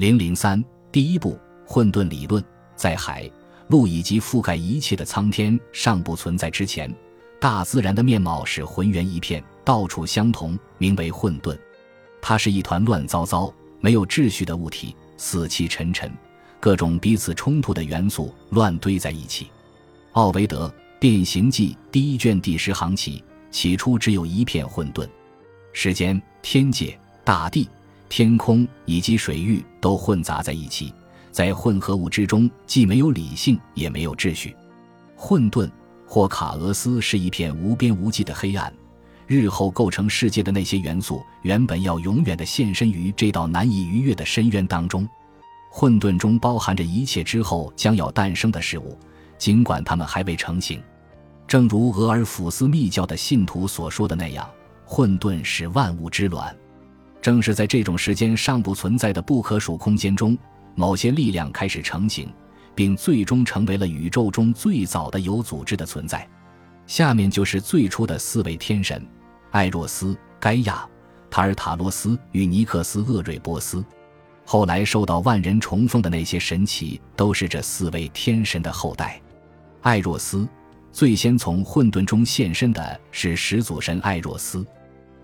零零三第一步，混沌理论，在海陆以及覆盖一切的苍天尚不存在之前，大自然的面貌是浑圆一片，到处相同，名为混沌。它是一团乱糟糟、没有秩序的物体，死气沉沉，各种彼此冲突的元素乱堆在一起。奥维德《变形记》第一卷第十行起，起初只有一片混沌，时间、天界、大地、天空以及水域都混杂在一起，在混合物之中，既没有理性，也没有秩序。混沌或卡俄斯是一片无边无际的黑暗。日后构成世界的那些元素，原本要永远的现身于这道难以逾越的深渊当中。混沌中包含着一切之后将要诞生的事物，尽管它们还未成型。正如俄尔甫斯密教的信徒所说的那样，混沌是万物之卵。正是在这种时间尚不存在的不可数空间中，某些力量开始成型，并最终成为了宇宙中最早的有组织的存在。下面就是最初的四位天神。艾若斯、盖亚、塔尔塔罗斯与尼克斯·厄瑞波斯，后来受到万人崇奉的那些神奇，都是这四位天神的后代。艾若斯最先从混沌中现身的是始祖神艾若斯。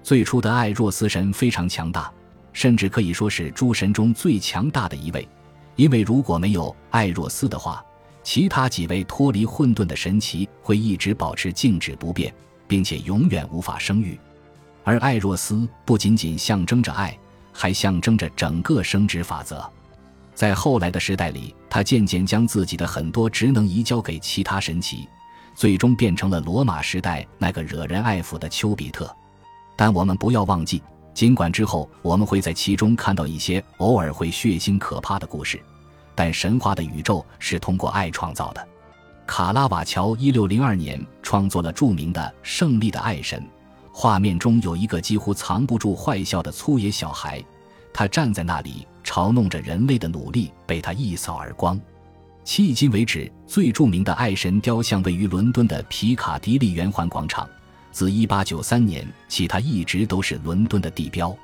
最初的艾若斯神非常强大，甚至可以说是诸神中最强大的一位。因为如果没有艾若斯的话，其他几位脱离混沌的神奇会一直保持静止不变。并且永远无法生育，而艾若斯不仅仅象征着爱，还象征着整个生殖法则。在后来的时代里，他渐渐将自己的很多职能移交给其他神奇，最终变成了罗马时代那个惹人爱抚的丘比特。但我们不要忘记，尽管之后我们会在其中看到一些偶尔会血腥可怕的故事，但神话的宇宙是通过爱创造的。卡拉瓦乔一六零二年创作了著名的《胜利的爱神》，画面中有一个几乎藏不住坏笑的粗野小孩，他站在那里嘲弄着人类的努力被他一扫而光。迄今为止，最著名的爱神雕像位于伦敦的皮卡迪利圆环广场，自一八九三年起，它一直都是伦敦的地标。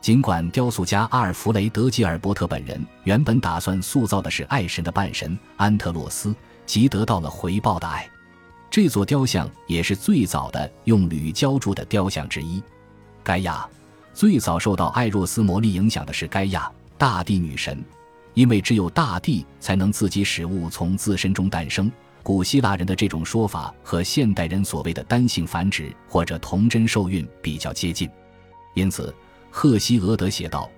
尽管雕塑家阿尔弗雷德·吉尔伯特本人原本打算塑造的是爱神的半神安特洛斯。即得到了回报的爱，这座雕像也是最早的用铝浇铸的雕像之一。盖亚最早受到艾若斯魔力影响的是盖亚，大地女神，因为只有大地才能自己使物从自身中诞生。古希腊人的这种说法和现代人所谓的单性繁殖或者童真受孕比较接近，因此赫西俄德写道：“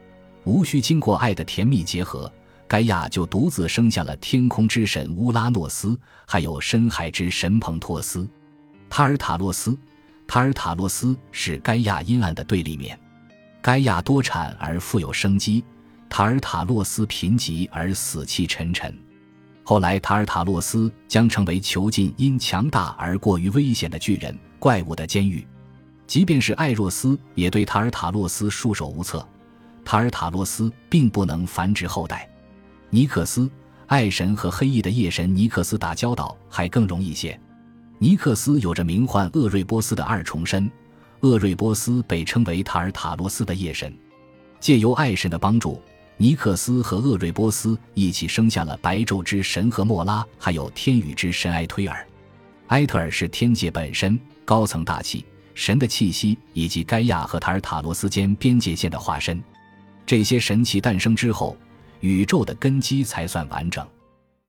无需经过爱的甜蜜结合。”盖亚就独自生下了天空之神乌拉诺斯，还有深海之神蓬托斯。塔尔塔洛斯，塔尔塔洛斯是盖亚阴暗的对立面。盖亚多产而富有生机，塔尔塔洛斯贫瘠而死气沉沉。后来，塔尔塔洛斯将成为囚禁因强大而过于危险的巨人怪物的监狱。即便是艾若斯，也对塔尔塔洛斯束手无策。塔尔塔洛斯并不能繁殖后代。尼克斯，爱神和黑夜的夜神尼克斯打交道还更容易些。尼克斯有着名唤厄瑞波斯的二重身，厄瑞波斯被称为塔尔塔罗斯的夜神。借由爱神的帮助，尼克斯和厄瑞波斯一起生下了白昼之神和莫拉，还有天宇之神埃推尔。埃特尔是天界本身，高层大气，神的气息以及盖亚和塔尔塔罗斯间边界线的化身。这些神奇诞生之后。宇宙的根基才算完整。